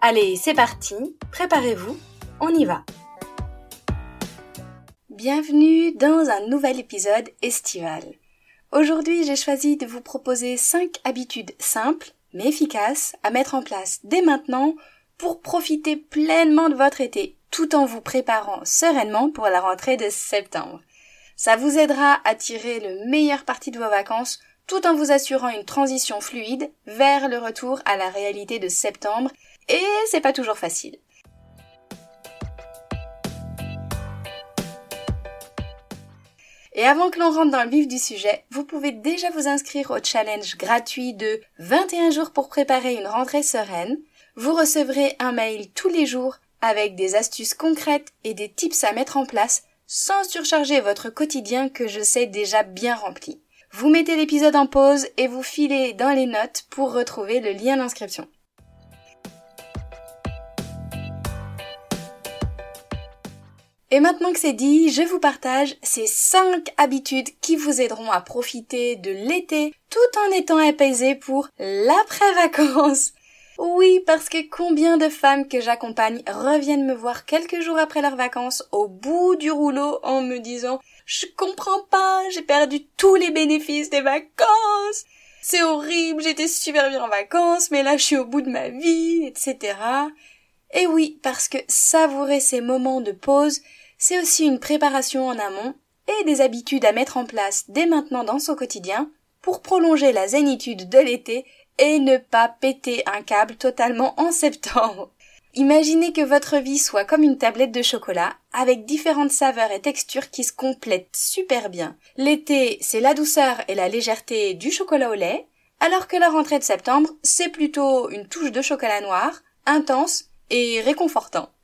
Allez, c'est parti, préparez-vous, on y va. Bienvenue dans un nouvel épisode estival. Aujourd'hui, j'ai choisi de vous proposer 5 habitudes simples mais efficaces à mettre en place dès maintenant pour profiter pleinement de votre été tout en vous préparant sereinement pour la rentrée de septembre. Ça vous aidera à tirer le meilleur parti de vos vacances tout en vous assurant une transition fluide vers le retour à la réalité de septembre et c'est pas toujours facile. Et avant que l'on rentre dans le vif du sujet, vous pouvez déjà vous inscrire au challenge gratuit de 21 jours pour préparer une rentrée sereine. Vous recevrez un mail tous les jours avec des astuces concrètes et des tips à mettre en place sans surcharger votre quotidien que je sais déjà bien rempli. Vous mettez l'épisode en pause et vous filez dans les notes pour retrouver le lien d'inscription. Et maintenant que c'est dit, je vous partage ces 5 habitudes qui vous aideront à profiter de l'été tout en étant apaisé pour l'après-vacances. Oui, parce que combien de femmes que j'accompagne reviennent me voir quelques jours après leurs vacances au bout du rouleau en me disant je comprends pas, j'ai perdu tous les bénéfices des vacances. C'est horrible, j'étais super bien en vacances, mais là je suis au bout de ma vie, etc. Et oui, parce que savourer ces moments de pause, c'est aussi une préparation en amont et des habitudes à mettre en place dès maintenant dans son quotidien pour prolonger la zénitude de l'été et ne pas péter un câble totalement en septembre. Imaginez que votre vie soit comme une tablette de chocolat avec différentes saveurs et textures qui se complètent super bien. L'été, c'est la douceur et la légèreté du chocolat au lait, alors que la rentrée de septembre, c'est plutôt une touche de chocolat noir, intense et réconfortant.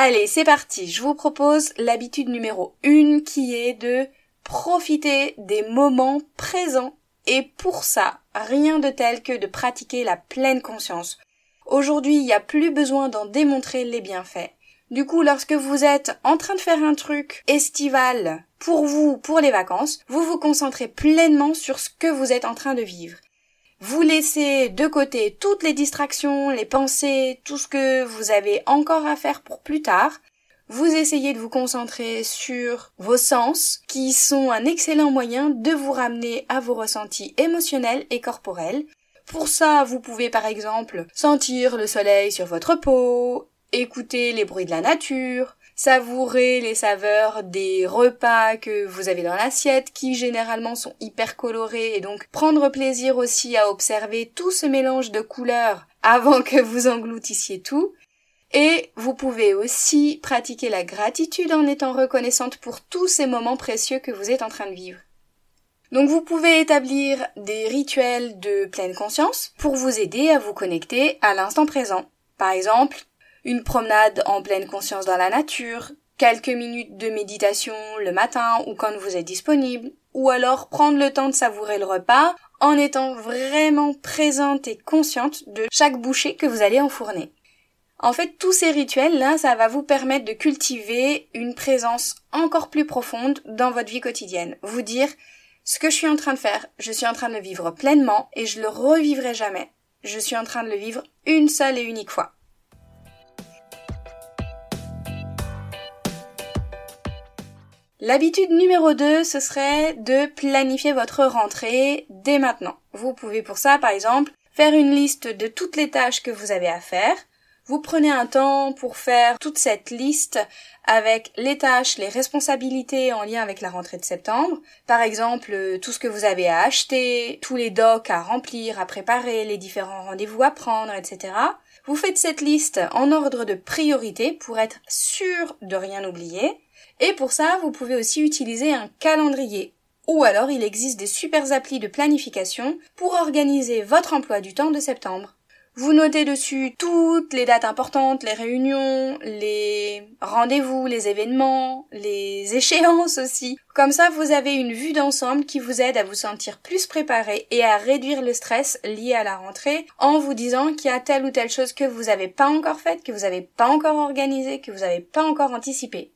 Allez, c'est parti. Je vous propose l'habitude numéro 1 qui est de profiter des moments présents et pour ça, rien de tel que de pratiquer la pleine conscience. Aujourd'hui, il n'y a plus besoin d'en démontrer les bienfaits. Du coup, lorsque vous êtes en train de faire un truc estival pour vous, pour les vacances, vous vous concentrez pleinement sur ce que vous êtes en train de vivre. Vous laissez de côté toutes les distractions, les pensées, tout ce que vous avez encore à faire pour plus tard. Vous essayez de vous concentrer sur vos sens, qui sont un excellent moyen de vous ramener à vos ressentis émotionnels et corporels. Pour ça, vous pouvez par exemple sentir le soleil sur votre peau, écouter les bruits de la nature, savourer les saveurs des repas que vous avez dans l'assiette qui généralement sont hyper colorés et donc prendre plaisir aussi à observer tout ce mélange de couleurs avant que vous engloutissiez tout. Et vous pouvez aussi pratiquer la gratitude en étant reconnaissante pour tous ces moments précieux que vous êtes en train de vivre. Donc vous pouvez établir des rituels de pleine conscience pour vous aider à vous connecter à l'instant présent. Par exemple, une promenade en pleine conscience dans la nature, quelques minutes de méditation le matin ou quand vous êtes disponible, ou alors prendre le temps de savourer le repas en étant vraiment présente et consciente de chaque bouchée que vous allez enfourner. En fait, tous ces rituels-là, ça va vous permettre de cultiver une présence encore plus profonde dans votre vie quotidienne. Vous dire, ce que je suis en train de faire, je suis en train de le vivre pleinement et je le revivrai jamais. Je suis en train de le vivre une seule et unique fois. L'habitude numéro 2, ce serait de planifier votre rentrée dès maintenant. Vous pouvez pour ça, par exemple, faire une liste de toutes les tâches que vous avez à faire. Vous prenez un temps pour faire toute cette liste avec les tâches, les responsabilités en lien avec la rentrée de septembre. Par exemple, tout ce que vous avez à acheter, tous les docs à remplir, à préparer, les différents rendez-vous à prendre, etc. Vous faites cette liste en ordre de priorité pour être sûr de rien oublier. Et pour ça, vous pouvez aussi utiliser un calendrier Ou alors il existe des super applis de planification pour organiser votre emploi du temps de septembre. Vous notez dessus toutes les dates importantes, les réunions, les rendez-vous, les événements, les échéances aussi. Comme ça, vous avez une vue d'ensemble qui vous aide à vous sentir plus préparé et à réduire le stress lié à la rentrée en vous disant qu'il y a telle ou telle chose que vous n'avez pas encore faite, que vous n'avez pas encore organisée, que vous n'avez pas encore anticipée.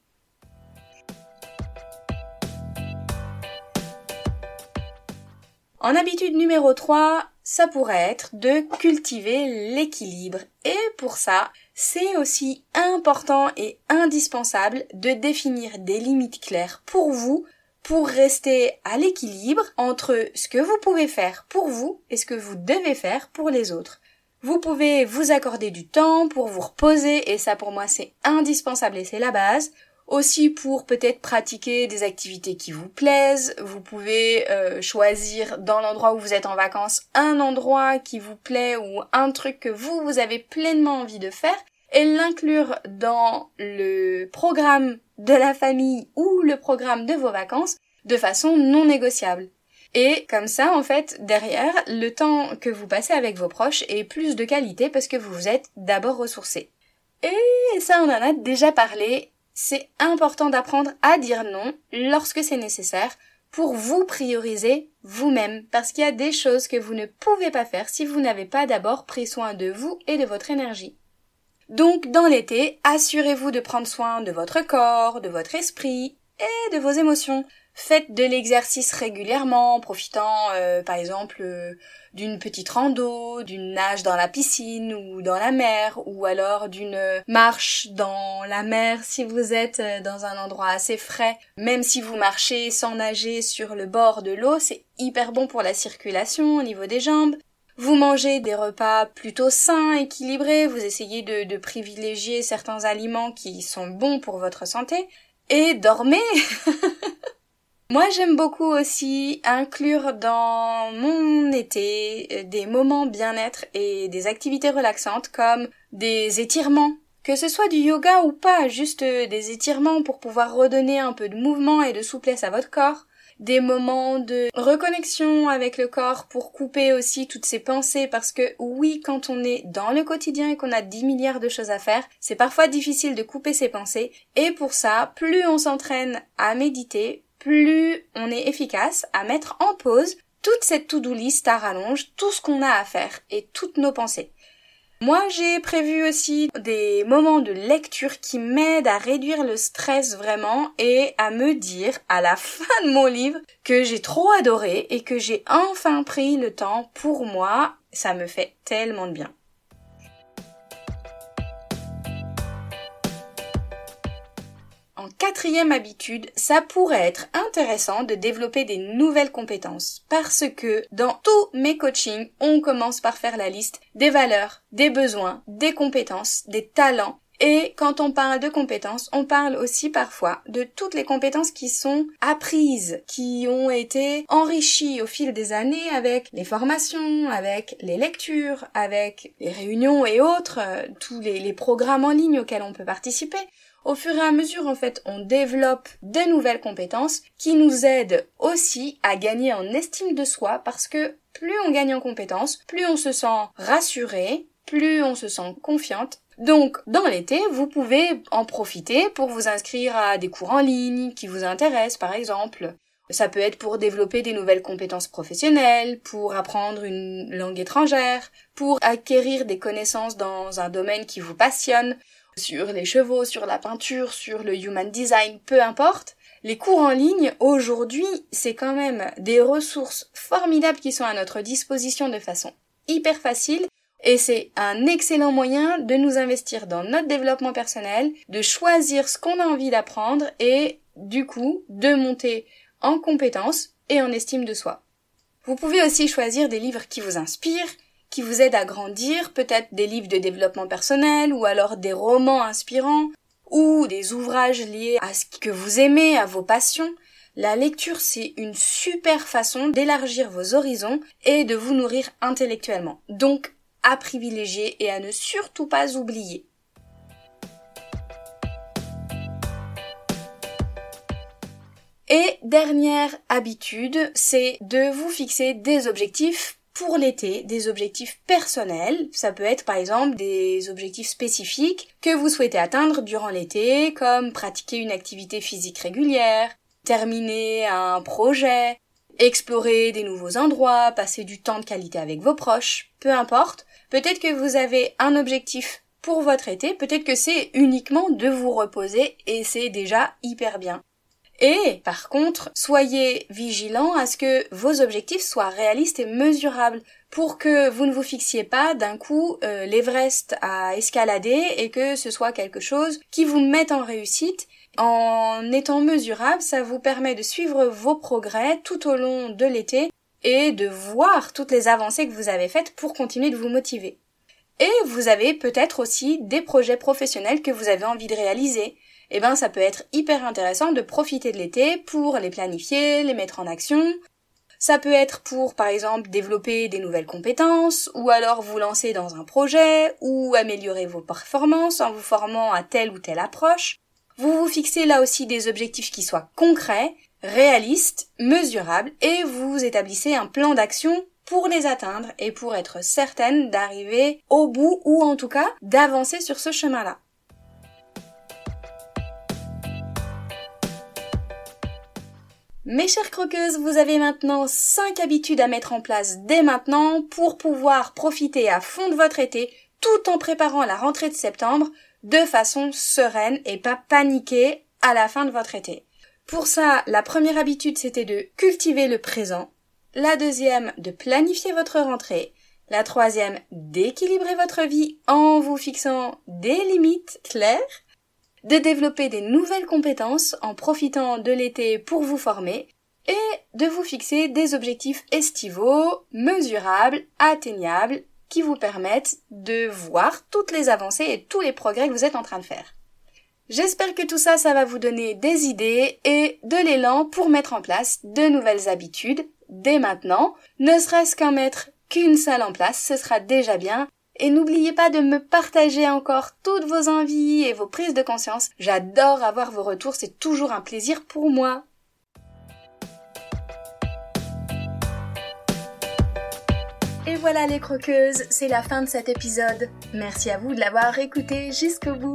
En habitude numéro 3, ça pourrait être de cultiver l'équilibre. Et pour ça, c'est aussi important et indispensable de définir des limites claires pour vous pour rester à l'équilibre entre ce que vous pouvez faire pour vous et ce que vous devez faire pour les autres. Vous pouvez vous accorder du temps pour vous reposer et ça pour moi c'est indispensable et c'est la base aussi pour peut-être pratiquer des activités qui vous plaisent. Vous pouvez euh, choisir dans l'endroit où vous êtes en vacances un endroit qui vous plaît ou un truc que vous, vous avez pleinement envie de faire et l'inclure dans le programme de la famille ou le programme de vos vacances de façon non négociable. Et comme ça, en fait, derrière, le temps que vous passez avec vos proches est plus de qualité parce que vous vous êtes d'abord ressourcé. Et ça, on en a déjà parlé c'est important d'apprendre à dire non lorsque c'est nécessaire pour vous prioriser vous-même parce qu'il y a des choses que vous ne pouvez pas faire si vous n'avez pas d'abord pris soin de vous et de votre énergie. Donc dans l'été, assurez-vous de prendre soin de votre corps, de votre esprit et de vos émotions. Faites de l'exercice régulièrement, profitant euh, par exemple euh, d'une petite rando, d'une nage dans la piscine ou dans la mer, ou alors d'une marche dans la mer si vous êtes euh, dans un endroit assez frais. Même si vous marchez sans nager sur le bord de l'eau, c'est hyper bon pour la circulation au niveau des jambes. Vous mangez des repas plutôt sains, équilibrés, vous essayez de, de privilégier certains aliments qui sont bons pour votre santé, et dormez Moi, j'aime beaucoup aussi inclure dans mon été euh, des moments bien-être et des activités relaxantes comme des étirements. Que ce soit du yoga ou pas, juste euh, des étirements pour pouvoir redonner un peu de mouvement et de souplesse à votre corps. Des moments de reconnexion avec le corps pour couper aussi toutes ces pensées parce que oui, quand on est dans le quotidien et qu'on a 10 milliards de choses à faire, c'est parfois difficile de couper ses pensées et pour ça, plus on s'entraîne à méditer, plus on est efficace à mettre en pause toute cette to-do list à rallonge, tout ce qu'on a à faire et toutes nos pensées. Moi, j'ai prévu aussi des moments de lecture qui m'aident à réduire le stress vraiment et à me dire à la fin de mon livre que j'ai trop adoré et que j'ai enfin pris le temps pour moi. Ça me fait tellement de bien. En quatrième habitude, ça pourrait être intéressant de développer des nouvelles compétences parce que dans tous mes coachings, on commence par faire la liste des valeurs, des besoins, des compétences, des talents et quand on parle de compétences, on parle aussi parfois de toutes les compétences qui sont apprises, qui ont été enrichies au fil des années avec les formations, avec les lectures, avec les réunions et autres, euh, tous les, les programmes en ligne auxquels on peut participer. Au fur et à mesure, en fait, on développe de nouvelles compétences qui nous aident aussi à gagner en estime de soi parce que plus on gagne en compétences, plus on se sent rassuré, plus on se sent confiante. Donc, dans l'été, vous pouvez en profiter pour vous inscrire à des cours en ligne qui vous intéressent, par exemple. Ça peut être pour développer des nouvelles compétences professionnelles, pour apprendre une langue étrangère, pour acquérir des connaissances dans un domaine qui vous passionne sur les chevaux, sur la peinture, sur le human design, peu importe. Les cours en ligne, aujourd'hui, c'est quand même des ressources formidables qui sont à notre disposition de façon hyper facile et c'est un excellent moyen de nous investir dans notre développement personnel, de choisir ce qu'on a envie d'apprendre et du coup de monter en compétences et en estime de soi. Vous pouvez aussi choisir des livres qui vous inspirent, qui vous aident à grandir, peut-être des livres de développement personnel ou alors des romans inspirants ou des ouvrages liés à ce que vous aimez, à vos passions. La lecture, c'est une super façon d'élargir vos horizons et de vous nourrir intellectuellement. Donc, à privilégier et à ne surtout pas oublier. Et dernière habitude, c'est de vous fixer des objectifs pour l'été, des objectifs personnels. Ça peut être par exemple des objectifs spécifiques que vous souhaitez atteindre durant l'été, comme pratiquer une activité physique régulière, terminer un projet, explorer des nouveaux endroits, passer du temps de qualité avec vos proches, peu importe. Peut-être que vous avez un objectif pour votre été, peut-être que c'est uniquement de vous reposer et c'est déjà hyper bien. Et par contre, soyez vigilant à ce que vos objectifs soient réalistes et mesurables pour que vous ne vous fixiez pas d'un coup euh, l'Everest à escalader et que ce soit quelque chose qui vous mette en réussite. En étant mesurable, ça vous permet de suivre vos progrès tout au long de l'été et de voir toutes les avancées que vous avez faites pour continuer de vous motiver. Et vous avez peut-être aussi des projets professionnels que vous avez envie de réaliser, eh ben ça peut être hyper intéressant de profiter de l'été pour les planifier, les mettre en action. Ça peut être pour, par exemple, développer des nouvelles compétences, ou alors vous lancer dans un projet, ou améliorer vos performances en vous formant à telle ou telle approche. Vous vous fixez là aussi des objectifs qui soient concrets, réalistes, mesurables, et vous établissez un plan d'action pour les atteindre et pour être certaine d'arriver au bout ou en tout cas d'avancer sur ce chemin-là. Mes chères croqueuses, vous avez maintenant 5 habitudes à mettre en place dès maintenant pour pouvoir profiter à fond de votre été tout en préparant la rentrée de septembre de façon sereine et pas paniquer à la fin de votre été. Pour ça, la première habitude c'était de cultiver le présent, la deuxième de planifier votre rentrée, la troisième d'équilibrer votre vie en vous fixant des limites claires, de développer des nouvelles compétences en profitant de l'été pour vous former et de vous fixer des objectifs estivaux, mesurables, atteignables, qui vous permettent de voir toutes les avancées et tous les progrès que vous êtes en train de faire. J'espère que tout ça, ça va vous donner des idées et de l'élan pour mettre en place de nouvelles habitudes dès maintenant, ne serait-ce qu'en mettre qu'une seule en place, ce sera déjà bien et n'oubliez pas de me partager encore toutes vos envies et vos prises de conscience. J'adore avoir vos retours, c'est toujours un plaisir pour moi. Et voilà les croqueuses, c'est la fin de cet épisode. Merci à vous de l'avoir écouté jusqu'au bout.